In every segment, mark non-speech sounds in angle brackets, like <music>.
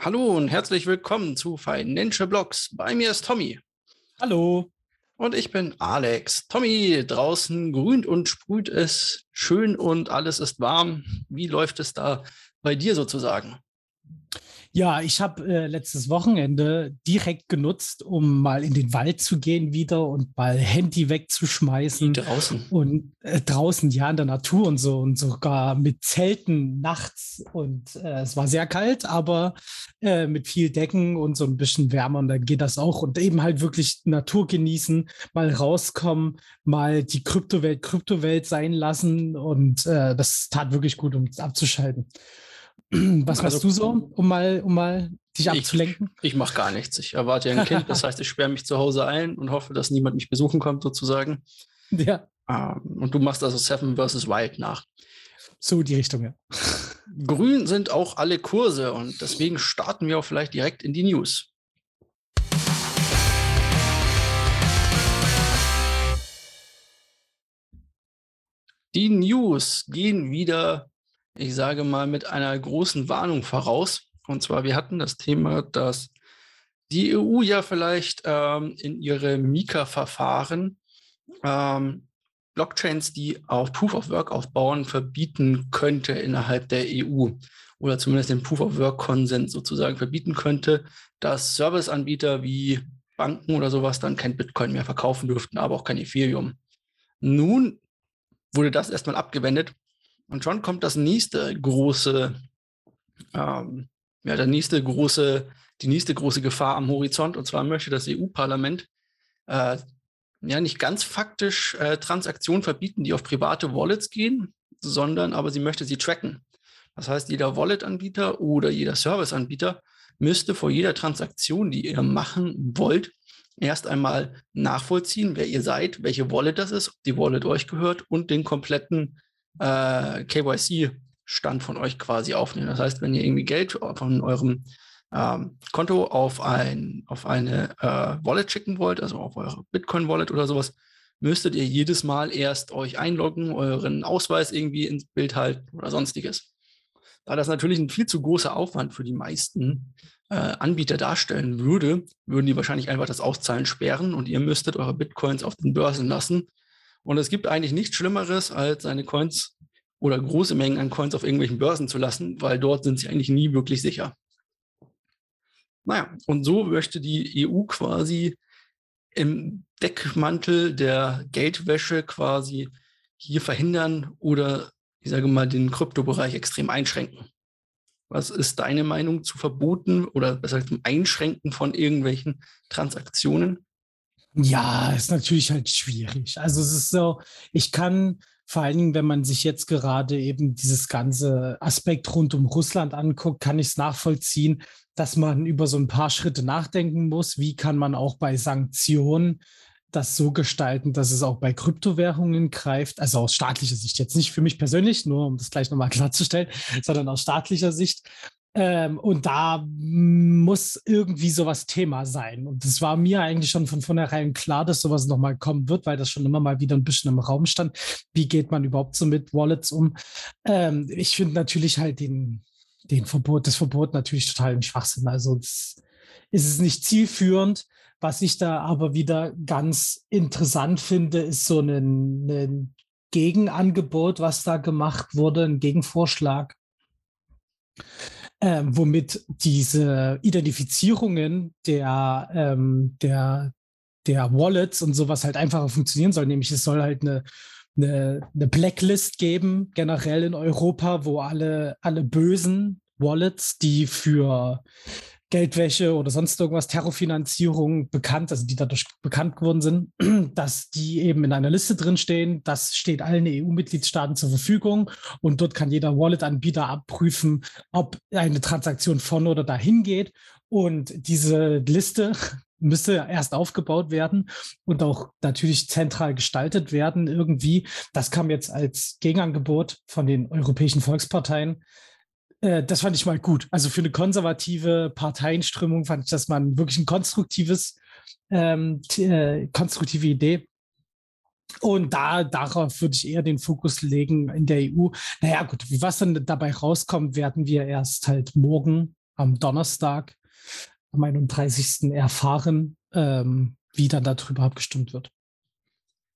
Hallo und herzlich willkommen zu Financial Blogs. Bei mir ist Tommy. Hallo. Und ich bin Alex. Tommy, draußen grünt und sprüht es schön und alles ist warm. Wie läuft es da bei dir sozusagen? Ja, ich habe äh, letztes Wochenende direkt genutzt, um mal in den Wald zu gehen wieder und mal Handy wegzuschmeißen. Draußen. Und äh, draußen, ja, in der Natur und so und sogar mit Zelten nachts. Und äh, es war sehr kalt, aber äh, mit viel Decken und so ein bisschen wärmer. Und dann geht das auch. Und eben halt wirklich Natur genießen, mal rauskommen, mal die Kryptowelt Kryptowelt sein lassen. Und äh, das tat wirklich gut, um es abzuschalten. <clears throat> Was machst also, du so, um mal, um mal dich abzulenken? Ich, ich mache gar nichts. Ich erwarte ja ein Kind, das heißt, ich sperre mich zu Hause ein und hoffe, dass niemand mich besuchen kommt, sozusagen. <laughs> Ja. Ähm, und du machst also Seven vs. Wild nach. So die Richtung, ja. <laughs> Grün sind auch alle Kurse und deswegen starten wir auch vielleicht direkt in die News. Die News gehen wieder ich sage mal, mit einer großen Warnung voraus. Und zwar, wir hatten das Thema, dass die EU ja vielleicht ähm, in ihre Mika-Verfahren ähm, Blockchains, die auf Proof of Work aufbauen, verbieten könnte innerhalb der EU oder zumindest den Proof of Work Konsens sozusagen verbieten könnte, dass Serviceanbieter wie Banken oder sowas dann kein Bitcoin mehr verkaufen dürften, aber auch kein Ethereum. Nun wurde das erstmal abgewendet und schon kommt das nächste große, ähm, ja, der nächste große, die nächste große Gefahr am Horizont. Und zwar möchte das EU-Parlament äh, ja nicht ganz faktisch äh, Transaktionen verbieten, die auf private Wallets gehen, sondern aber sie möchte sie tracken. Das heißt, jeder Wallet-Anbieter oder jeder Service-Anbieter müsste vor jeder Transaktion, die ihr machen wollt, erst einmal nachvollziehen, wer ihr seid, welche Wallet das ist, ob die Wallet euch gehört und den kompletten äh, KYC-Stand von euch quasi aufnehmen. Das heißt, wenn ihr irgendwie Geld von eurem ähm, Konto auf, ein, auf eine äh, Wallet schicken wollt, also auf eure Bitcoin-Wallet oder sowas, müsstet ihr jedes Mal erst euch einloggen, euren Ausweis irgendwie ins Bild halten oder sonstiges. Da das natürlich ein viel zu großer Aufwand für die meisten äh, Anbieter darstellen würde, würden die wahrscheinlich einfach das Auszahlen sperren und ihr müsstet eure Bitcoins auf den Börsen lassen und es gibt eigentlich nichts Schlimmeres, als seine Coins oder große Mengen an Coins auf irgendwelchen Börsen zu lassen, weil dort sind sie eigentlich nie wirklich sicher. Naja, und so möchte die EU quasi im Deckmantel der Geldwäsche quasi hier verhindern oder, ich sage mal, den Kryptobereich extrem einschränken. Was ist deine Meinung zu Verboten oder besser zum Einschränken von irgendwelchen Transaktionen? Ja, ist natürlich halt schwierig. Also es ist so, ich kann vor allen Dingen, wenn man sich jetzt gerade eben dieses ganze Aspekt rund um Russland anguckt, kann ich es nachvollziehen, dass man über so ein paar Schritte nachdenken muss. Wie kann man auch bei Sanktionen das so gestalten, dass es auch bei Kryptowährungen greift, also aus staatlicher Sicht jetzt nicht für mich persönlich, nur um das gleich nochmal <laughs> klarzustellen, sondern aus staatlicher Sicht, ähm, und da muss irgendwie sowas Thema sein. Und es war mir eigentlich schon von vornherein klar, dass sowas nochmal kommen wird, weil das schon immer mal wieder ein bisschen im Raum stand. Wie geht man überhaupt so mit Wallets um? Ähm, ich finde natürlich halt den, den Verbot, das Verbot natürlich total im Schwachsinn. Also ist es nicht zielführend. Was ich da aber wieder ganz interessant finde, ist so ein, ein Gegenangebot, was da gemacht wurde, ein Gegenvorschlag ähm, womit diese Identifizierungen der, ähm, der, der Wallets und sowas halt einfacher funktionieren soll. Nämlich es soll halt eine, eine, eine Blacklist geben, generell in Europa, wo alle, alle bösen Wallets, die für Geldwäsche oder sonst irgendwas, Terrorfinanzierung bekannt, also die dadurch bekannt geworden sind, <clears throat> dass die eben in einer Liste drinstehen. Das steht allen EU-Mitgliedstaaten zur Verfügung und dort kann jeder Wallet-Anbieter abprüfen, ob eine Transaktion von oder dahin geht. Und diese Liste <laughs> müsste erst aufgebaut werden und auch natürlich zentral gestaltet werden irgendwie. Das kam jetzt als Gegenangebot von den europäischen Volksparteien äh, das fand ich mal gut. Also für eine konservative Parteienströmung fand ich das mal wirklich ein konstruktives, ähm, äh, konstruktive Idee. Und da, darauf würde ich eher den Fokus legen in der EU. Naja, gut, was dann dabei rauskommt, werden wir erst halt morgen am Donnerstag, am 31. erfahren, ähm, wie dann darüber abgestimmt wird.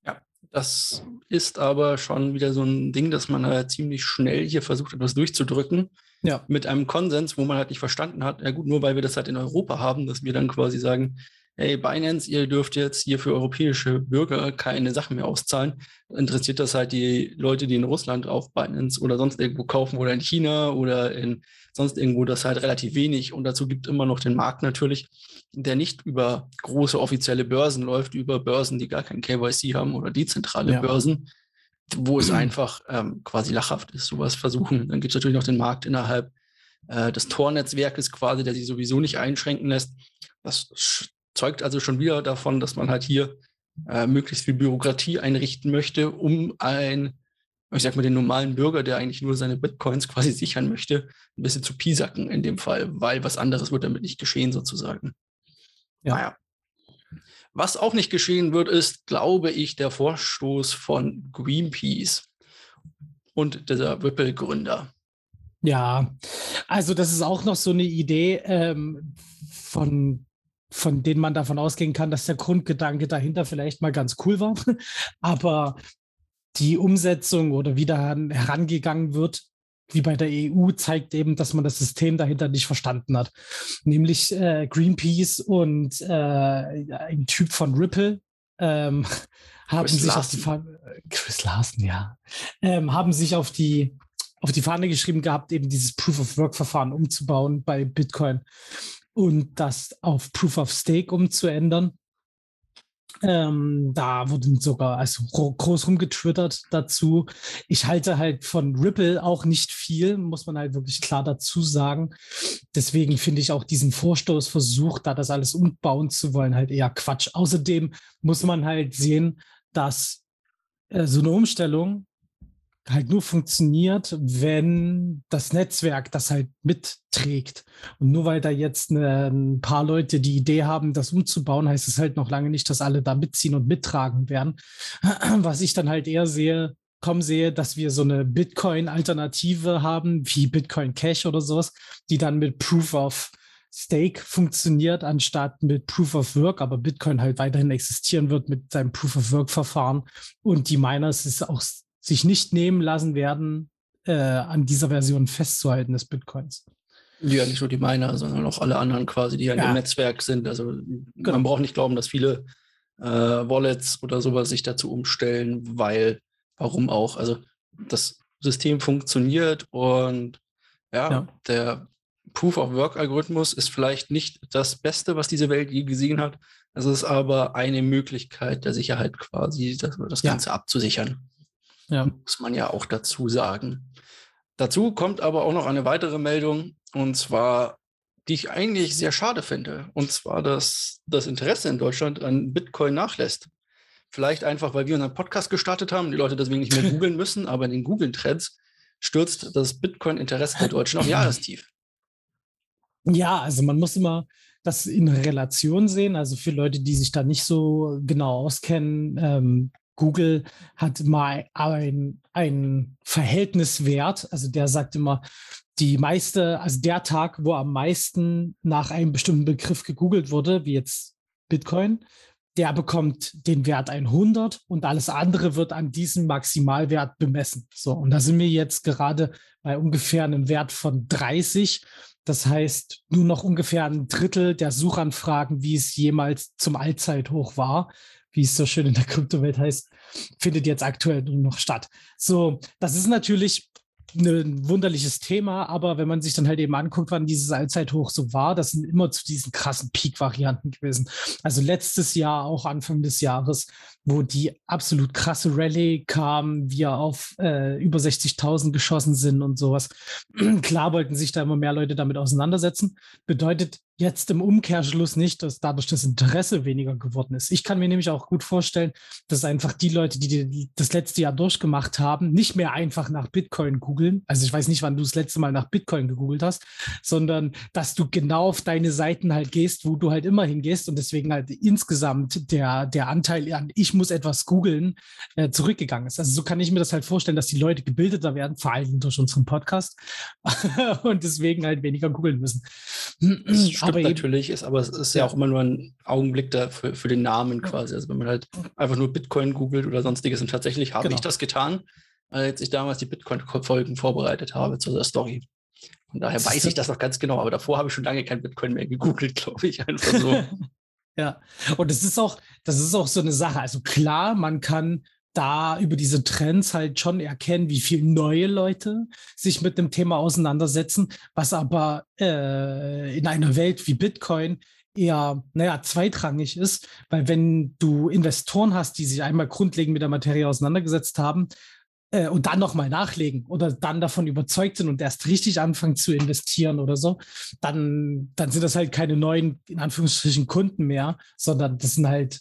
Ja, das ist aber schon wieder so ein Ding, dass man halt ziemlich schnell hier versucht, etwas durchzudrücken. Ja. Mit einem Konsens, wo man halt nicht verstanden hat, ja gut, nur weil wir das halt in Europa haben, dass wir dann quasi sagen, hey Binance, ihr dürft jetzt hier für europäische Bürger keine Sachen mehr auszahlen. Interessiert das halt die Leute, die in Russland auf Binance oder sonst irgendwo kaufen oder in China oder in sonst irgendwo das halt relativ wenig. Und dazu gibt immer noch den Markt natürlich, der nicht über große offizielle Börsen läuft, über Börsen, die gar kein KYC haben oder dezentrale ja. Börsen, wo es einfach ähm, quasi lachhaft ist, sowas versuchen. Dann gibt es natürlich noch den Markt innerhalb äh, des Tor-Netzwerkes quasi, der sich sowieso nicht einschränken lässt. Das zeugt also schon wieder davon, dass man halt hier äh, möglichst viel Bürokratie einrichten möchte, um ein, ich sag mal, den normalen Bürger, der eigentlich nur seine Bitcoins quasi <laughs> sichern möchte, ein bisschen zu piesacken in dem Fall, weil was anderes wird damit nicht geschehen sozusagen. Ja. Naja. Was auch nicht geschehen wird, ist, glaube ich, der Vorstoß von Greenpeace und dieser Ripple-Gründer. Ja, also das ist auch noch so eine Idee ähm, von von denen man davon ausgehen kann, dass der Grundgedanke dahinter vielleicht mal ganz cool war. <laughs> Aber die Umsetzung oder wie da herangegangen wird, wie bei der EU, zeigt eben, dass man das System dahinter nicht verstanden hat. Nämlich äh, Greenpeace und äh, ein Typ von Ripple ähm, <laughs> haben Chris sich Larsen. auf die Fahne, Chris Larsen, ja, ähm, haben sich auf die auf die Fahne geschrieben gehabt, eben dieses Proof of Work Verfahren umzubauen bei Bitcoin und das auf Proof of Stake umzuändern. Ähm, da wurden sogar also groß rumgetwittert dazu. Ich halte halt von Ripple auch nicht viel, muss man halt wirklich klar dazu sagen. Deswegen finde ich auch diesen Vorstoßversuch, da das alles umbauen zu wollen, halt eher Quatsch. Außerdem muss man halt sehen, dass äh, so eine Umstellung halt nur funktioniert, wenn das Netzwerk das halt mitträgt. Und nur weil da jetzt eine, ein paar Leute die Idee haben, das umzubauen, heißt es halt noch lange nicht, dass alle da mitziehen und mittragen werden. <clears throat> Was ich dann halt eher sehe, kommen sehe, dass wir so eine Bitcoin-Alternative haben, wie Bitcoin Cash oder sowas, die dann mit Proof of Stake funktioniert, anstatt mit Proof of Work, aber Bitcoin halt weiterhin existieren wird mit seinem Proof of Work-Verfahren. Und die Miners ist auch sich nicht nehmen lassen werden, äh, an dieser Version festzuhalten des Bitcoins. Ja, nicht nur die Miner, sondern auch alle anderen quasi, die ja. in dem Netzwerk sind. Also genau. man braucht nicht glauben, dass viele äh, Wallets oder sowas sich dazu umstellen, weil, warum auch? Also das System funktioniert und ja, ja. der Proof of Work Algorithmus ist vielleicht nicht das Beste, was diese Welt je gesehen hat. Es ist aber eine Möglichkeit der Sicherheit quasi, das, das Ganze ja. abzusichern. Ja. Muss man ja auch dazu sagen. Dazu kommt aber auch noch eine weitere Meldung, und zwar, die ich eigentlich sehr schade finde, und zwar, dass das Interesse in Deutschland an Bitcoin nachlässt. Vielleicht einfach, weil wir unseren Podcast gestartet haben, die Leute deswegen nicht mehr <laughs> googeln müssen, aber in den Google-Threads stürzt das Bitcoin-Interesse der Deutschen auf Jahrestief. Ja, also man muss immer das in Relation sehen. Also für Leute, die sich da nicht so genau auskennen, ähm, Google hat mal ein, ein Verhältniswert, also der sagt immer, die meiste, also der Tag, wo am meisten nach einem bestimmten Begriff gegoogelt wurde, wie jetzt Bitcoin, der bekommt den Wert 100 und alles andere wird an diesem Maximalwert bemessen. So, und da sind wir jetzt gerade bei ungefähr einem Wert von 30. Das heißt, nur noch ungefähr ein Drittel der Suchanfragen, wie es jemals zum Allzeithoch war wie es so schön in der Kryptowelt heißt, findet jetzt aktuell nur noch statt. So, das ist natürlich ein wunderliches Thema, aber wenn man sich dann halt eben anguckt, wann dieses Allzeithoch so war, das sind immer zu diesen krassen Peak-Varianten gewesen. Also letztes Jahr, auch Anfang des Jahres, wo die absolut krasse Rallye kam, wir auf äh, über 60.000 geschossen sind und sowas. <clears throat> Klar wollten sich da immer mehr Leute damit auseinandersetzen. Bedeutet, jetzt im Umkehrschluss nicht, dass dadurch das Interesse weniger geworden ist. Ich kann mir nämlich auch gut vorstellen, dass einfach die Leute, die das letzte Jahr durchgemacht haben, nicht mehr einfach nach Bitcoin googeln. Also ich weiß nicht, wann du das letzte Mal nach Bitcoin gegoogelt hast, sondern dass du genau auf deine Seiten halt gehst, wo du halt immer hingehst und deswegen halt insgesamt der, der Anteil an ich muss etwas googeln äh, zurückgegangen ist. Also so kann ich mir das halt vorstellen, dass die Leute gebildeter werden, vor allem durch unseren Podcast <laughs> und deswegen halt weniger googeln müssen. <clears throat> aber natürlich, ist aber es ist ja, ja auch immer nur ein Augenblick da für, für den Namen quasi. Also wenn man halt einfach nur Bitcoin googelt oder sonstiges und tatsächlich habe genau. ich das getan, als ich damals die Bitcoin-Folgen vorbereitet habe zu der Story. Von daher weiß ich das noch ganz genau, aber davor habe ich schon lange kein Bitcoin mehr gegoogelt, <laughs> glaube ich, einfach so. <laughs> ja, und das ist auch, das ist auch so eine Sache. Also klar, man kann da über diese Trends halt schon erkennen, wie viele neue Leute sich mit dem Thema auseinandersetzen, was aber äh, in einer Welt wie Bitcoin eher, naja, zweitrangig ist, weil wenn du Investoren hast, die sich einmal grundlegend mit der Materie auseinandergesetzt haben äh, und dann nochmal nachlegen oder dann davon überzeugt sind und erst richtig anfangen zu investieren oder so, dann, dann sind das halt keine neuen, in Anführungsstrichen, Kunden mehr, sondern das sind halt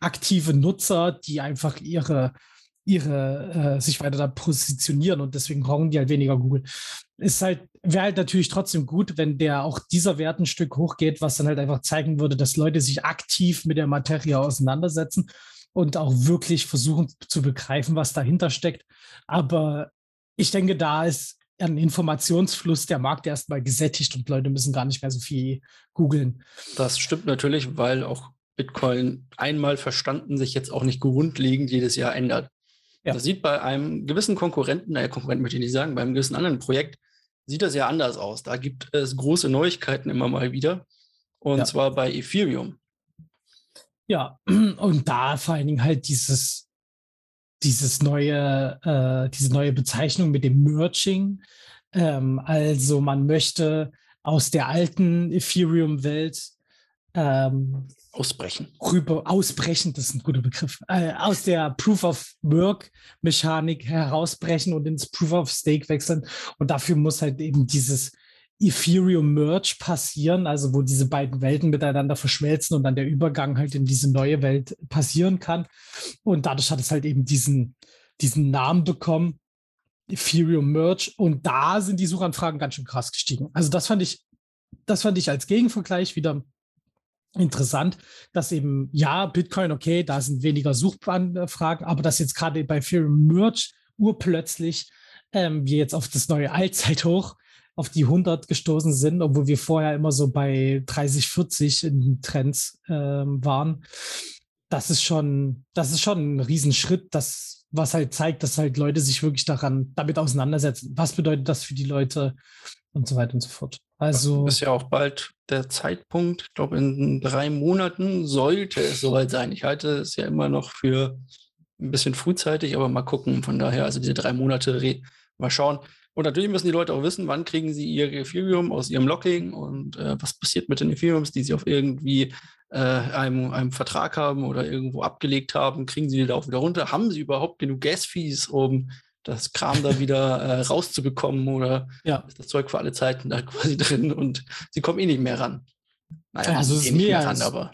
aktive Nutzer, die einfach ihre, ihre äh, sich weiter da positionieren und deswegen brauchen die halt weniger Google. Ist halt, wäre halt natürlich trotzdem gut, wenn der auch dieser Wert ein Stück hochgeht, was dann halt einfach zeigen würde, dass Leute sich aktiv mit der Materie auseinandersetzen und auch wirklich versuchen zu begreifen, was dahinter steckt. Aber ich denke, da ist ein Informationsfluss der Markt erstmal gesättigt und Leute müssen gar nicht mehr so viel googeln. Das stimmt natürlich, weil auch Bitcoin einmal verstanden sich jetzt auch nicht grundlegend jedes Jahr ändert. Ja. Das sieht bei einem gewissen Konkurrenten, naja, Konkurrenten möchte ich nicht sagen, bei einem gewissen anderen Projekt sieht das ja anders aus. Da gibt es große Neuigkeiten immer mal wieder. Und ja. zwar bei Ethereum. Ja, <clears throat> und da vor allen Dingen halt dieses, dieses neue, äh, diese neue Bezeichnung mit dem Merging. Ähm, also man möchte aus der alten Ethereum-Welt ähm, ausbrechen. Rüber, ausbrechen, das ist ein guter Begriff, äh, aus der Proof of Work Mechanik herausbrechen und ins Proof of Stake wechseln. Und dafür muss halt eben dieses Ethereum Merge passieren, also wo diese beiden Welten miteinander verschmelzen und dann der Übergang halt in diese neue Welt passieren kann. Und dadurch hat es halt eben diesen, diesen Namen bekommen, Ethereum Merge. Und da sind die Suchanfragen ganz schön krass gestiegen. Also das fand ich, das fand ich als Gegenvergleich wieder interessant, dass eben, ja, Bitcoin, okay, da sind weniger Suchanfragen, aber dass jetzt gerade bei Ethereum Merge urplötzlich ähm, wir jetzt auf das neue Allzeithoch auf die 100 gestoßen sind, obwohl wir vorher immer so bei 30, 40 in Trends ähm, waren. Das ist schon, das ist schon ein Riesenschritt, das, was halt zeigt, dass halt Leute sich wirklich daran, damit auseinandersetzen. Was bedeutet das für die Leute und so weiter und so fort. Also. Das ist ja auch bald der Zeitpunkt. Ich glaube, in drei Monaten sollte es soweit sein. Ich halte es ja immer noch für ein bisschen frühzeitig, aber mal gucken. Von daher, also diese drei Monate, mal schauen. Und natürlich müssen die Leute auch wissen, wann kriegen sie ihr Ethereum aus ihrem Locking und äh, was passiert mit den Ethereums, die sie auf irgendwie äh, einem, einem Vertrag haben oder irgendwo abgelegt haben. Kriegen sie die da auch wieder runter? Haben sie überhaupt genug Gas-Fees, um das Kram da wieder äh, rauszubekommen oder ja. ist das Zeug für alle Zeiten da <laughs> quasi drin und sie kommen eh nicht mehr ran. Naja, also es eh ist mir ran, aber.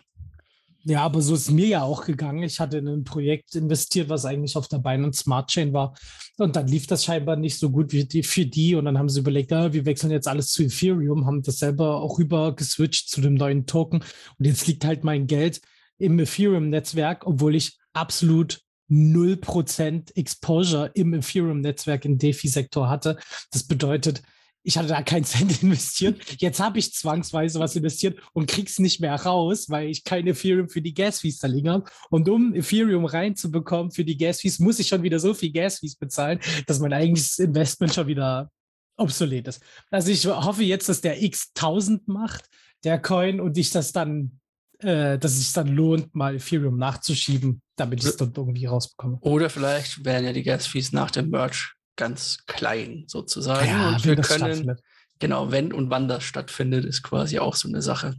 Ja, aber so ist mir ja auch gegangen. Ich hatte in ein Projekt investiert, was eigentlich auf der Binance Smart Chain war. Und dann lief das scheinbar nicht so gut wie die, für die. Und dann haben sie überlegt, ah, wir wechseln jetzt alles zu Ethereum, haben das selber auch rüber geswitcht zu dem neuen Token. Und jetzt liegt halt mein Geld im Ethereum-Netzwerk, obwohl ich absolut 0% Exposure im Ethereum-Netzwerk im DeFi-Sektor hatte. Das bedeutet, ich hatte da keinen <laughs> Cent investiert. Jetzt habe ich zwangsweise was investiert und krieg's nicht mehr raus, weil ich kein Ethereum für die Gas-Fees da liegen habe. Und um Ethereum reinzubekommen für die Gas-Fees, muss ich schon wieder so viel Gas-Fees bezahlen, dass mein eigentliches Investment schon wieder obsolet ist. Also ich hoffe jetzt, dass der X1000 macht, der Coin, und ich das dann äh, dass es sich dann lohnt, mal Ethereum nachzuschieben, damit ich es dort irgendwie rausbekomme. Oder vielleicht werden ja die Gas-Fees nach dem Merch ganz klein sozusagen. Ja, und wir können, genau, wenn und wann das stattfindet, ist quasi auch so eine Sache.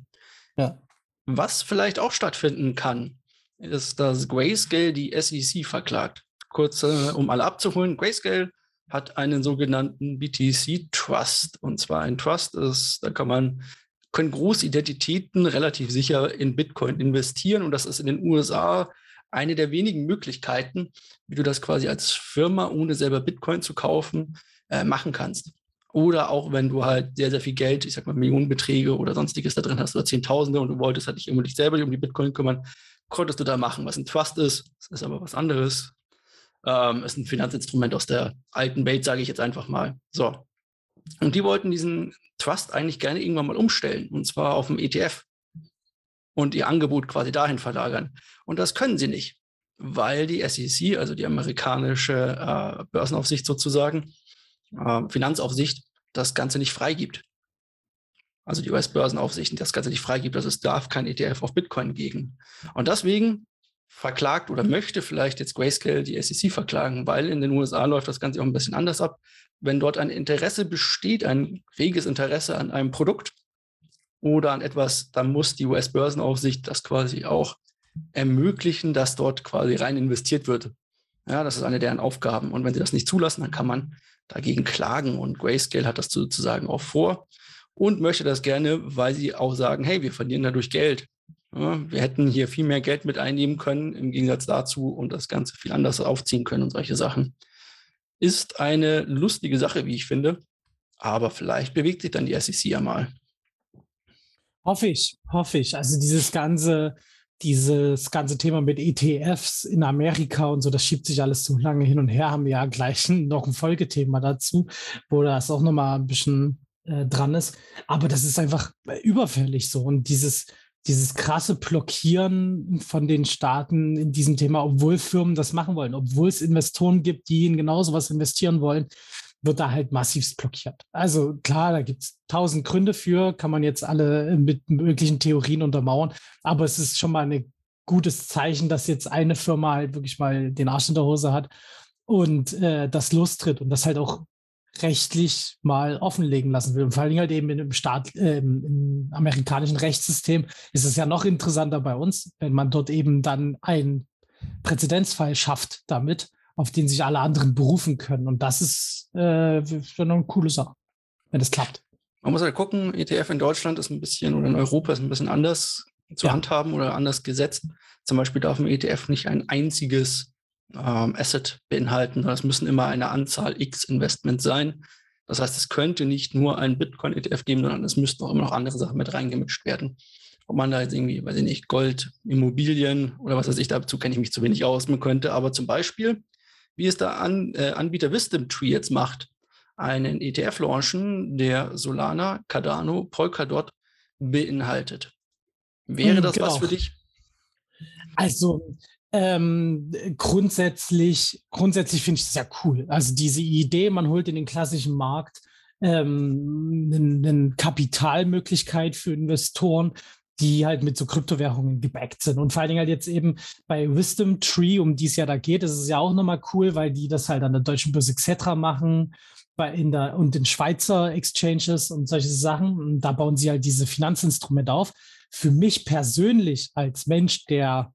Ja. Was vielleicht auch stattfinden kann, ist, dass Grayscale die SEC verklagt. Kurz, äh, um alle abzuholen, Grayscale hat einen sogenannten BTC Trust. Und zwar ein Trust ist, da kann man können große Identitäten relativ sicher in Bitcoin investieren. Und das ist in den USA eine der wenigen Möglichkeiten, wie du das quasi als Firma, ohne selber Bitcoin zu kaufen, äh, machen kannst. Oder auch wenn du halt sehr, sehr viel Geld, ich sag mal Millionenbeträge oder sonstiges da drin hast oder Zehntausende und du wolltest halt dich selber um die Bitcoin kümmern, konntest du da machen, was ein Trust ist. Das ist aber was anderes. Ähm, ist ein Finanzinstrument aus der alten Welt, sage ich jetzt einfach mal. So. Und die wollten diesen Trust eigentlich gerne irgendwann mal umstellen, und zwar auf dem ETF und ihr Angebot quasi dahin verlagern. Und das können sie nicht, weil die SEC, also die amerikanische äh, Börsenaufsicht sozusagen, äh, Finanzaufsicht, das Ganze nicht freigibt. Also die US-Börsenaufsicht das Ganze nicht freigibt, dass es darf kein ETF auf Bitcoin geben. Und deswegen verklagt oder möchte vielleicht jetzt Grayscale die SEC verklagen, weil in den USA läuft das Ganze auch ein bisschen anders ab. Wenn dort ein Interesse besteht, ein reges Interesse an einem Produkt oder an etwas, dann muss die US-Börsenaufsicht das quasi auch ermöglichen, dass dort quasi rein investiert wird. Ja, das ist eine deren Aufgaben. Und wenn sie das nicht zulassen, dann kann man dagegen klagen. Und Grayscale hat das sozusagen auch vor und möchte das gerne, weil sie auch sagen, hey, wir verlieren dadurch Geld. Ja, wir hätten hier viel mehr Geld mit einnehmen können im Gegensatz dazu und das Ganze viel anders aufziehen können und solche Sachen. Ist eine lustige Sache, wie ich finde. Aber vielleicht bewegt sich dann die SEC ja mal. Hoffe ich, hoffe ich. Also dieses ganze, dieses ganze Thema mit ETFs in Amerika und so, das schiebt sich alles zu lange hin und her. Haben wir ja gleich <laughs> noch ein Folgethema dazu, wo das auch nochmal ein bisschen äh, dran ist. Aber das ist einfach überfällig so. Und dieses, dieses krasse Blockieren von den Staaten in diesem Thema, obwohl Firmen das machen wollen, obwohl es Investoren gibt, die in genau sowas investieren wollen, wird da halt massivst blockiert. Also klar, da gibt es tausend Gründe für, kann man jetzt alle mit möglichen Theorien untermauern, aber es ist schon mal ein gutes Zeichen, dass jetzt eine Firma halt wirklich mal den Arsch in der Hose hat und äh, das lostritt und das halt auch rechtlich mal offenlegen lassen will. Und vor Dingen halt eben im, Staat, äh, im amerikanischen Rechtssystem ist es ja noch interessanter bei uns, wenn man dort eben dann einen Präzedenzfall schafft damit, auf den sich alle anderen berufen können. Und das ist äh, schon eine coole Sache, wenn es klappt. Man muss halt gucken, ETF in Deutschland ist ein bisschen oder in Europa ist ein bisschen anders zu ja. handhaben oder anders gesetzt. Zum Beispiel darf ein ETF nicht ein einziges ähm, Asset beinhalten. Das müssen immer eine Anzahl X Investment sein. Das heißt, es könnte nicht nur ein Bitcoin-ETF geben, sondern es müssten auch immer noch andere Sachen mit reingemischt werden. Ob man da jetzt irgendwie, weiß ich nicht, Gold, Immobilien oder was weiß ich, dazu kenne ich mich zu wenig aus, man könnte aber zum Beispiel, wie es der An äh, Anbieter Wisdom Tree jetzt macht, einen ETF launchen, der Solana, Cardano, Polkadot beinhaltet. Wäre hm, das genau. was für dich? Also ähm, grundsätzlich, grundsätzlich finde ich das ja cool. Also diese Idee, man holt in den klassischen Markt ähm, eine, eine Kapitalmöglichkeit für Investoren, die halt mit so Kryptowährungen gebackt sind. Und vor allen Dingen halt jetzt eben bei Wisdom Tree, um die es ja da geht, ist es ja auch nochmal cool, weil die das halt an der deutschen Börse etc. machen bei in der, und in Schweizer Exchanges und solche Sachen. Und da bauen sie halt diese Finanzinstrumente auf. Für mich persönlich als Mensch, der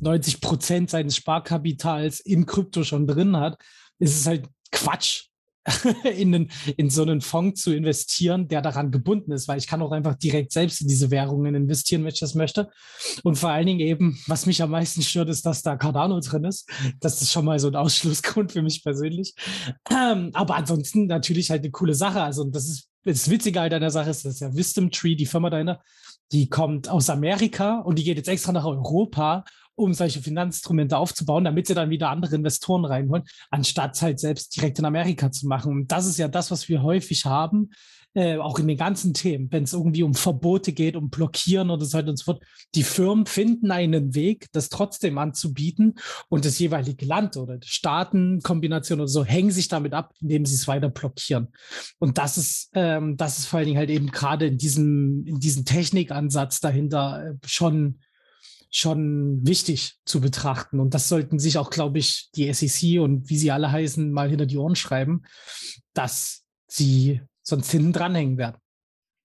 90 Prozent seines Sparkapitals in Krypto schon drin hat, ist es halt Quatsch, <laughs> in, den, in so einen Fonds zu investieren, der daran gebunden ist, weil ich kann auch einfach direkt selbst in diese Währungen investieren, wenn ich das möchte. Und vor allen Dingen eben, was mich am meisten stört, ist, dass da Cardano drin ist. Das ist schon mal so ein Ausschlussgrund für mich persönlich. Ähm, aber ansonsten natürlich halt eine coole Sache. Also das ist das Witzige halt an der Sache ist, dass ja Wisdom Tree, die Firma dahinter, die kommt aus Amerika und die geht jetzt extra nach Europa um solche Finanzinstrumente aufzubauen, damit sie dann wieder andere Investoren reinholen, anstatt halt selbst direkt in Amerika zu machen. Und das ist ja das, was wir häufig haben, äh, auch in den ganzen Themen, wenn es irgendwie um Verbote geht, um Blockieren oder so weiter und so fort. Die Firmen finden einen Weg, das trotzdem anzubieten und das jeweilige Land oder Staatenkombination oder so hängen sich damit ab, indem sie es weiter blockieren. Und das ist, ähm, das ist vor allen Dingen halt eben gerade in diesem, in diesem Technikansatz dahinter äh, schon schon wichtig zu betrachten. Und das sollten sich auch, glaube ich, die SEC und wie sie alle heißen, mal hinter die Ohren schreiben, dass sie sonst hinten dranhängen werden.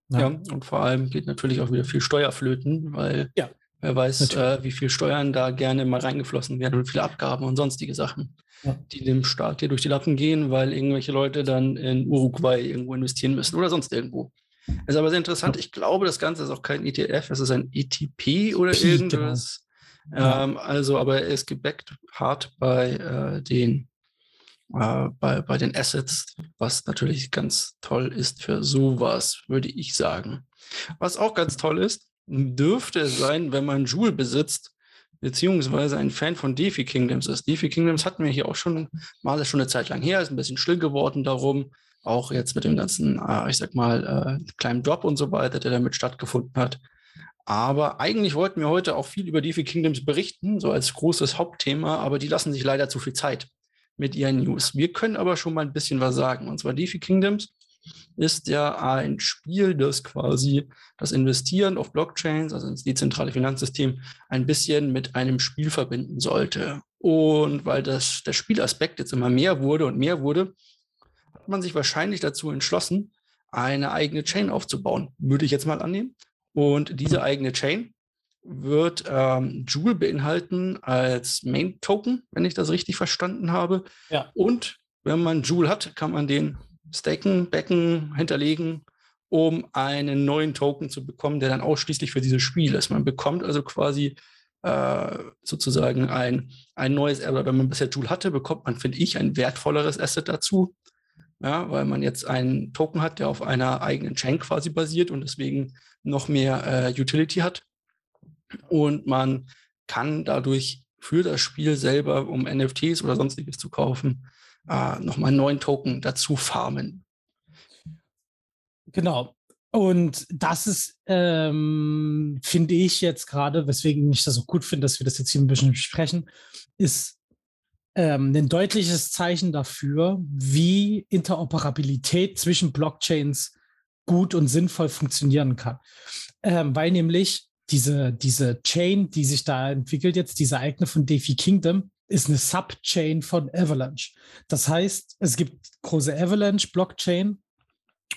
Ja. ja, und vor allem geht natürlich auch wieder viel Steuerflöten, weil ja, wer weiß, äh, wie viel Steuern da gerne mal reingeflossen werden und viele Abgaben und sonstige Sachen, ja. die dem Staat hier durch die Lappen gehen, weil irgendwelche Leute dann in Uruguay irgendwo investieren müssen oder sonst irgendwo. Ist aber sehr interessant. Ich glaube, das Ganze ist auch kein ETF, es ist ein ETP oder P, genau. irgendwas. Genau. Ähm, also, aber er ist gebackt hart bei äh, den äh, bei, bei den Assets, was natürlich ganz toll ist für sowas, würde ich sagen. Was auch ganz toll ist, dürfte es sein, wenn man Joule besitzt, beziehungsweise ein Fan von DeFi Kingdoms ist. DeFi Kingdoms hatten wir hier auch schon mal schon eine Zeit lang her, ist ein bisschen still geworden darum. Auch jetzt mit dem ganzen, äh, ich sag mal, äh, kleinen Drop und so weiter, der damit stattgefunden hat. Aber eigentlich wollten wir heute auch viel über DeFi Kingdoms berichten, so als großes Hauptthema, aber die lassen sich leider zu viel Zeit mit ihren News. Wir können aber schon mal ein bisschen was sagen. Und zwar DeFi Kingdoms ist ja ein Spiel, das quasi das Investieren auf Blockchains, also ins dezentrale Finanzsystem, ein bisschen mit einem Spiel verbinden sollte. Und weil das, der Spielaspekt jetzt immer mehr wurde und mehr wurde, hat man sich wahrscheinlich dazu entschlossen, eine eigene Chain aufzubauen, würde ich jetzt mal annehmen. Und diese eigene Chain wird ähm, Joule beinhalten als Main Token, wenn ich das richtig verstanden habe. Ja. Und wenn man Joule hat, kann man den staken, backen, hinterlegen, um einen neuen Token zu bekommen, der dann ausschließlich für dieses Spiel ist. Man bekommt also quasi äh, sozusagen ein, ein neues, aber wenn man bisher Joule hatte, bekommt man, finde ich, ein wertvolleres Asset dazu. Ja, weil man jetzt einen Token hat, der auf einer eigenen Chain quasi basiert und deswegen noch mehr äh, Utility hat. Und man kann dadurch für das Spiel selber, um NFTs oder sonstiges zu kaufen, äh, nochmal einen neuen Token dazu farmen. Genau. Und das ist, ähm, finde ich jetzt gerade, weswegen ich das auch gut finde, dass wir das jetzt hier ein bisschen besprechen, ist ähm, ein deutliches Zeichen dafür, wie Interoperabilität zwischen Blockchains gut und sinnvoll funktionieren kann. Ähm, weil nämlich diese, diese Chain, die sich da entwickelt jetzt, diese eigene von DeFi Kingdom, ist eine Subchain von Avalanche. Das heißt, es gibt große Avalanche-Blockchain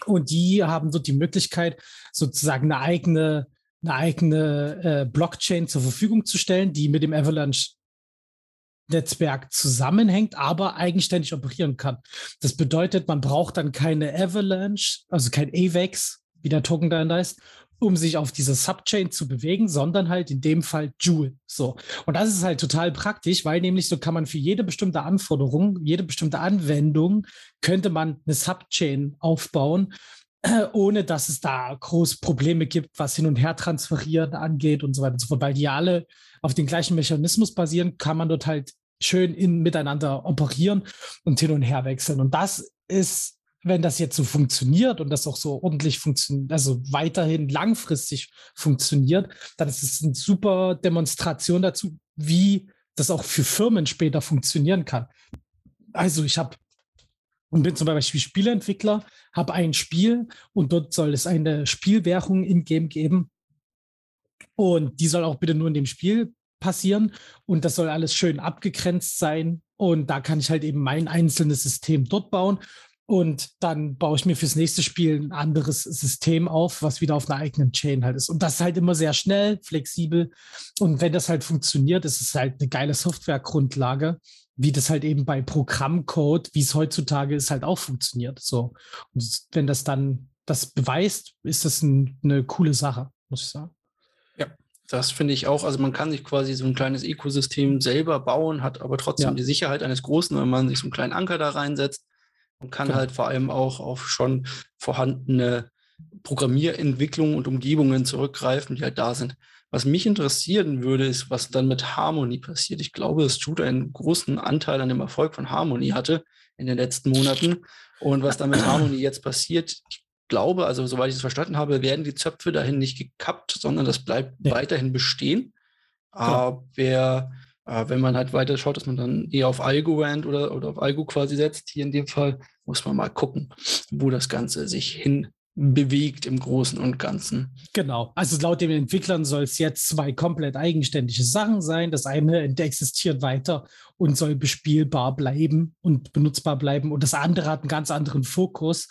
und die haben dort die Möglichkeit, sozusagen eine eigene, eine eigene äh, Blockchain zur Verfügung zu stellen, die mit dem Avalanche Netzwerk zusammenhängt, aber eigenständig operieren kann. Das bedeutet, man braucht dann keine Avalanche, also kein AVAX, wie der Token da heißt, um sich auf diese Subchain zu bewegen, sondern halt in dem Fall Joule. So. Und das ist halt total praktisch, weil nämlich so kann man für jede bestimmte Anforderung, jede bestimmte Anwendung, könnte man eine Subchain aufbauen, <clears throat> ohne dass es da groß Probleme gibt, was hin und her transferieren angeht und so weiter und so fort. Weil die alle auf den gleichen Mechanismus basieren, kann man dort halt schön in, miteinander operieren und hin und her wechseln. Und das ist wenn das jetzt so funktioniert und das auch so ordentlich funktioniert, also weiterhin langfristig funktioniert, dann ist es eine super Demonstration dazu, wie das auch für Firmen später funktionieren kann. Also ich habe und bin zum Beispiel Spieleentwickler, habe ein Spiel und dort soll es eine Spielwährung in-game geben. Und die soll auch bitte nur in dem Spiel passieren und das soll alles schön abgegrenzt sein. Und da kann ich halt eben mein einzelnes System dort bauen und dann baue ich mir fürs nächste Spiel ein anderes System auf, was wieder auf einer eigenen Chain halt ist. Und das ist halt immer sehr schnell, flexibel. Und wenn das halt funktioniert, ist es halt eine geile Softwaregrundlage, wie das halt eben bei Programmcode, wie es heutzutage ist, halt auch funktioniert. So. Und wenn das dann das beweist, ist das ein, eine coole Sache, muss ich sagen. Ja, das finde ich auch. Also man kann sich quasi so ein kleines Ökosystem selber bauen, hat aber trotzdem ja. die Sicherheit eines großen, wenn man sich so einen kleinen Anker da reinsetzt und kann genau. halt vor allem auch auf schon vorhandene Programmierentwicklungen und Umgebungen zurückgreifen, die halt da sind. Was mich interessieren würde, ist, was dann mit Harmony passiert. Ich glaube, dass Jude einen großen Anteil an dem Erfolg von Harmony hatte in den letzten Monaten. Und was dann mit Harmony jetzt passiert, ich glaube, also soweit ich es verstanden habe, werden die Zöpfe dahin nicht gekappt, sondern das bleibt ja. weiterhin bestehen. Genau. Aber äh, wenn man halt weiter schaut, dass man dann eher auf Algorand oder, oder auf Algo quasi setzt, hier in dem Fall, muss man mal gucken, wo das Ganze sich hin bewegt im Großen und Ganzen. Genau. Also laut den Entwicklern soll es jetzt zwei komplett eigenständige Sachen sein. Das eine existiert weiter und soll bespielbar bleiben und benutzbar bleiben. Und das andere hat einen ganz anderen Fokus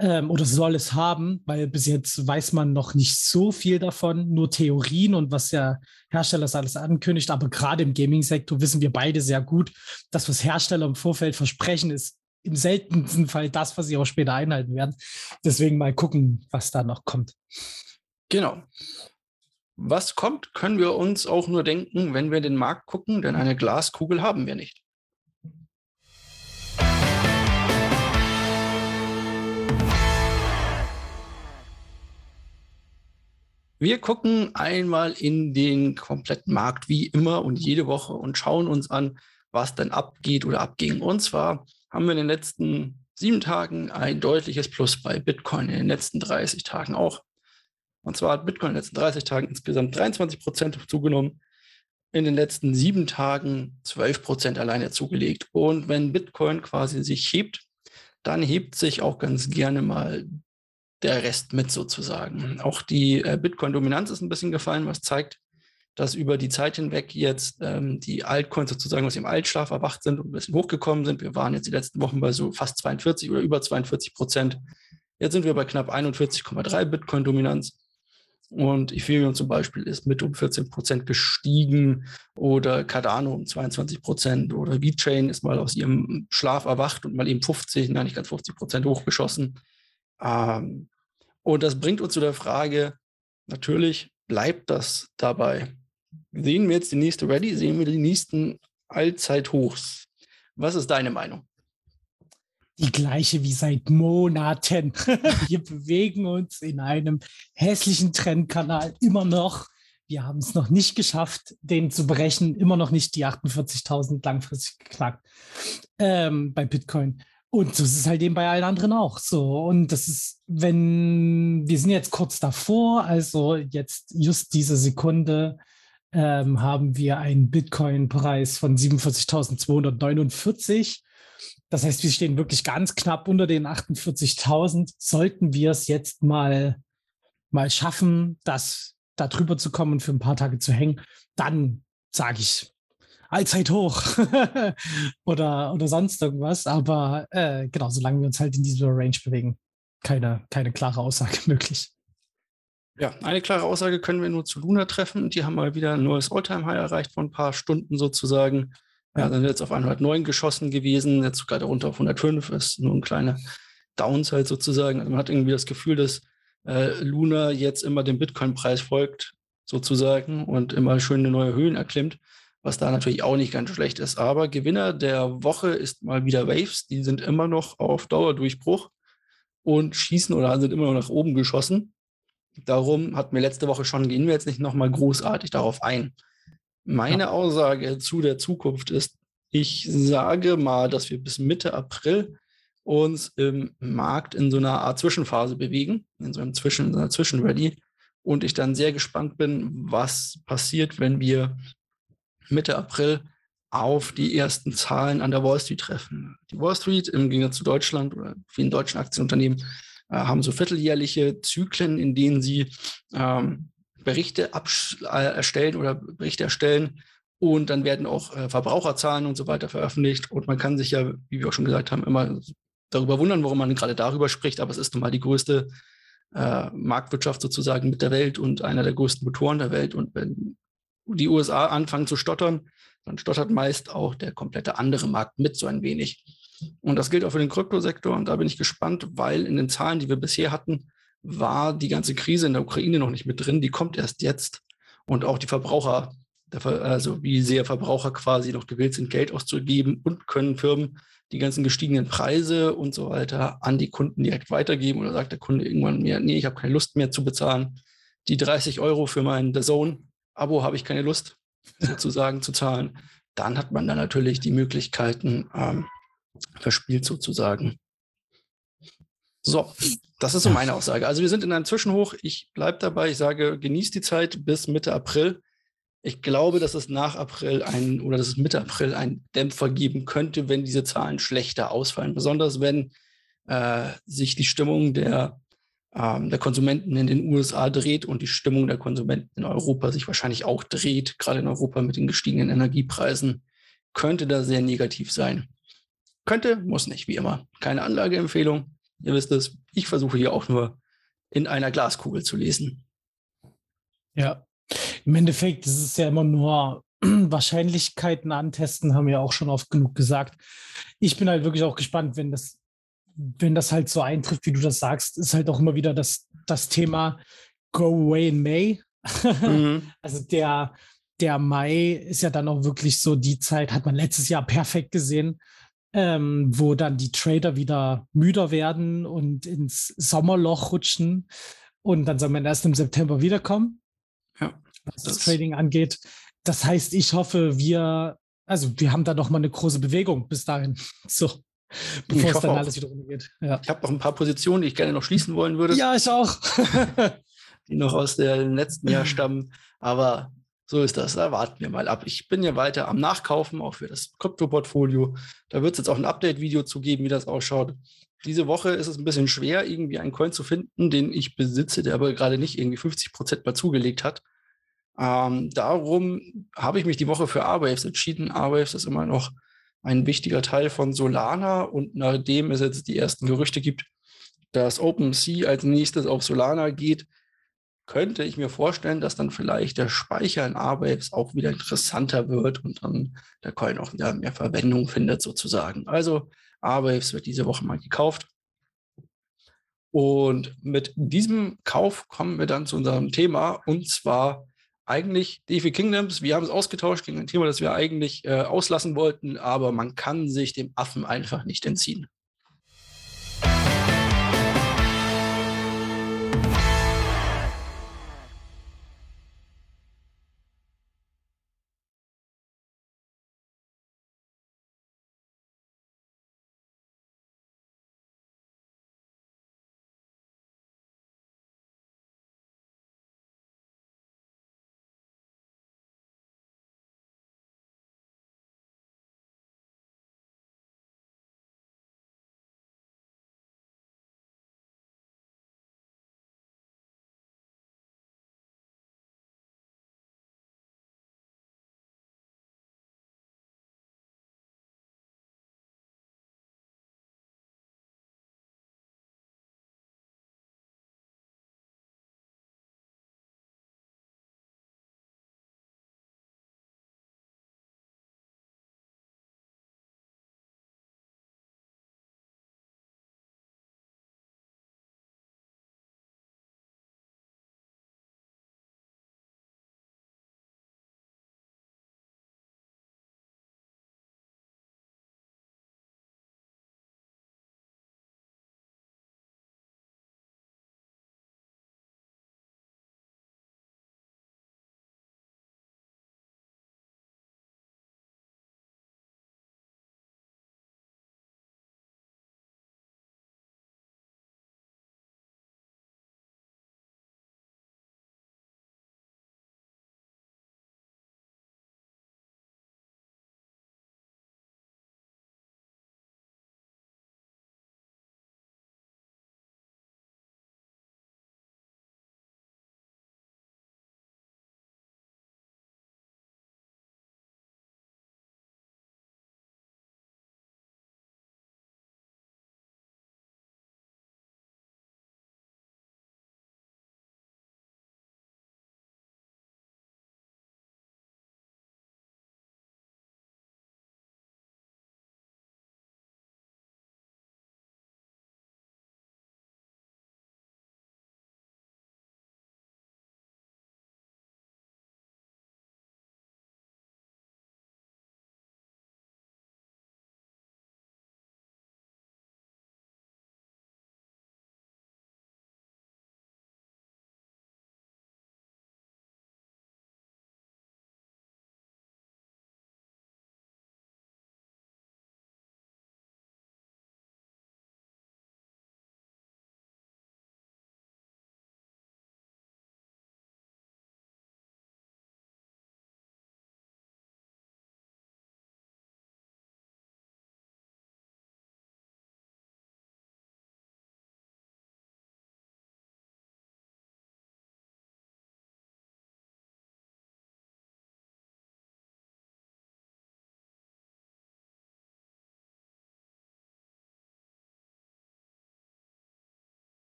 ähm, oder soll es haben, weil bis jetzt weiß man noch nicht so viel davon, nur Theorien und was der Hersteller alles ankündigt. Aber gerade im Gaming-Sektor wissen wir beide sehr gut, dass was Hersteller im Vorfeld versprechen, ist im seltensten Fall das, was sie auch später einhalten werden. Deswegen mal gucken, was da noch kommt. Genau. Was kommt, können wir uns auch nur denken, wenn wir den Markt gucken, denn eine Glaskugel haben wir nicht. Wir gucken einmal in den kompletten Markt wie immer und jede Woche und schauen uns an, was denn abgeht oder abging. Und zwar haben wir in den letzten sieben Tagen ein deutliches Plus bei Bitcoin, in den letzten 30 Tagen auch. Und zwar hat Bitcoin in den letzten 30 Tagen insgesamt 23 Prozent zugenommen, in den letzten sieben Tagen 12 Prozent alleine zugelegt. Und wenn Bitcoin quasi sich hebt, dann hebt sich auch ganz gerne mal der Rest mit sozusagen. Auch die äh, Bitcoin-Dominanz ist ein bisschen gefallen, was zeigt, dass über die Zeit hinweg jetzt ähm, die Altcoins sozusagen aus dem Altschlaf erwacht sind und ein bisschen hochgekommen sind. Wir waren jetzt die letzten Wochen bei so fast 42 oder über 42 Prozent. Jetzt sind wir bei knapp 41,3 Bitcoin-Dominanz. Und Ethereum zum Beispiel ist mit um 14 Prozent gestiegen oder Cardano um 22 Prozent oder VeChain ist mal aus ihrem Schlaf erwacht und mal eben 50, nein, nicht ganz 50 Prozent hochgeschossen. Ähm, und das bringt uns zu der Frage, natürlich bleibt das dabei. Sehen wir jetzt die nächste Ready, sehen wir die nächsten Allzeithochs. Was ist deine Meinung? Die gleiche wie seit Monaten. <laughs> wir bewegen uns in einem hässlichen Trendkanal immer noch. Wir haben es noch nicht geschafft, den zu brechen. Immer noch nicht die 48.000 langfristig geknackt ähm, bei Bitcoin. Und so ist es halt eben bei allen anderen auch so. Und das ist, wenn wir sind jetzt kurz davor, also jetzt just diese Sekunde ähm, haben wir einen Bitcoin-Preis von 47.249. Das heißt, wir stehen wirklich ganz knapp unter den 48.000. Sollten wir es jetzt mal, mal schaffen, das da drüber zu kommen und für ein paar Tage zu hängen, dann sage ich, allzeit hoch <laughs> oder, oder sonst irgendwas. Aber äh, genau, solange wir uns halt in dieser Range bewegen, keine, keine klare Aussage <laughs> möglich. Ja, eine klare Aussage können wir nur zu Luna treffen. Die haben mal wieder ein neues Alltime-High erreicht vor ein paar Stunden sozusagen. Ja, sind jetzt auf 109 geschossen gewesen, jetzt gerade runter auf 105, ist nur ein kleiner Downside sozusagen. Also man hat irgendwie das Gefühl, dass äh, Luna jetzt immer dem Bitcoin-Preis folgt sozusagen und immer schöne neue Höhen erklimmt was da natürlich auch nicht ganz schlecht ist. Aber Gewinner der Woche ist mal wieder Waves. Die sind immer noch auf Dauerdurchbruch und schießen oder sind immer noch nach oben geschossen. Darum hatten wir letzte Woche schon, gehen wir jetzt nicht nochmal großartig darauf ein. Meine ja. Aussage zu der Zukunft ist, ich sage mal, dass wir bis Mitte April uns im Markt in so einer Art Zwischenphase bewegen, in so einem Zwischen, in so einer Zwischenready. Und ich dann sehr gespannt bin, was passiert, wenn wir Mitte April auf die ersten Zahlen an der Wall Street treffen. Die Wall Street im Gegensatz zu Deutschland oder vielen deutschen Aktienunternehmen haben so vierteljährliche Zyklen, in denen sie ähm, Berichte äh, erstellen oder Berichte erstellen und dann werden auch äh, Verbraucherzahlen und so weiter veröffentlicht. Und man kann sich ja, wie wir auch schon gesagt haben, immer darüber wundern, warum man gerade darüber spricht, aber es ist nun mal die größte äh, Marktwirtschaft sozusagen mit der Welt und einer der größten Motoren der Welt. Und wenn die USA anfangen zu stottern, dann stottert meist auch der komplette andere Markt mit so ein wenig. Und das gilt auch für den Kryptosektor. Und da bin ich gespannt, weil in den Zahlen, die wir bisher hatten, war die ganze Krise in der Ukraine noch nicht mit drin. Die kommt erst jetzt. Und auch die Verbraucher, also wie sehr Verbraucher quasi noch gewillt sind, Geld auszugeben und können Firmen die ganzen gestiegenen Preise und so weiter an die Kunden direkt weitergeben. Oder sagt der Kunde irgendwann mehr, nee, ich habe keine Lust mehr zu bezahlen. Die 30 Euro für meinen The Zone, Abo habe ich keine Lust <laughs> sozusagen zu zahlen, dann hat man da natürlich die Möglichkeiten ähm, verspielt sozusagen. So, das ist so meine Aussage. Also wir sind in einem Zwischenhoch. Ich bleibe dabei. Ich sage, genießt die Zeit bis Mitte April. Ich glaube, dass es nach April ein oder dass es Mitte April einen Dämpfer geben könnte, wenn diese Zahlen schlechter ausfallen. Besonders wenn äh, sich die Stimmung der ähm, der Konsumenten in den USA dreht und die Stimmung der Konsumenten in Europa sich wahrscheinlich auch dreht, gerade in Europa mit den gestiegenen Energiepreisen, könnte da sehr negativ sein. Könnte, muss nicht, wie immer. Keine Anlageempfehlung. Ihr wisst es, ich versuche hier auch nur in einer Glaskugel zu lesen. Ja, im Endeffekt ist es ja immer nur <clears throat> Wahrscheinlichkeiten antesten, haben wir auch schon oft genug gesagt. Ich bin halt wirklich auch gespannt, wenn das, wenn das halt so eintrifft, wie du das sagst, ist halt auch immer wieder das, das Thema Go away in May. Mhm. <laughs> also der, der Mai ist ja dann auch wirklich so die Zeit, hat man letztes Jahr perfekt gesehen, ähm, wo dann die Trader wieder müder werden und ins Sommerloch rutschen und dann soll man erst im September wiederkommen, ja, was das, das Trading angeht. Das heißt, ich hoffe, wir, also wir haben da noch mal eine große Bewegung bis dahin. <laughs> So. Bevor es dann alles wieder rumgeht. Ja. Ich habe noch ein paar Positionen, die ich gerne noch schließen wollen würde. Ja, ich auch. <laughs> die noch aus dem letzten Jahr <laughs> stammen. Aber so ist das. Da warten wir mal ab. Ich bin ja weiter am Nachkaufen, auch für das Krypto-Portfolio. Da wird es jetzt auch ein Update-Video zu geben, wie das ausschaut. Diese Woche ist es ein bisschen schwer, irgendwie einen Coin zu finden, den ich besitze, der aber gerade nicht irgendwie 50 Prozent mal zugelegt hat. Ähm, darum habe ich mich die Woche für Airwaves entschieden. Airwaves ist immer noch ein wichtiger Teil von Solana und nachdem es jetzt die ersten Gerüchte gibt, dass OpenSea als nächstes auf Solana geht, könnte ich mir vorstellen, dass dann vielleicht der Speicher in Airwaves auch wieder interessanter wird und dann der Coin auch wieder mehr Verwendung findet sozusagen. Also Airwaves wird diese Woche mal gekauft. Und mit diesem Kauf kommen wir dann zu unserem Thema und zwar eigentlich DeFi Kingdoms. Wir haben es ausgetauscht gegen ein Thema, das wir eigentlich äh, auslassen wollten, aber man kann sich dem Affen einfach nicht entziehen.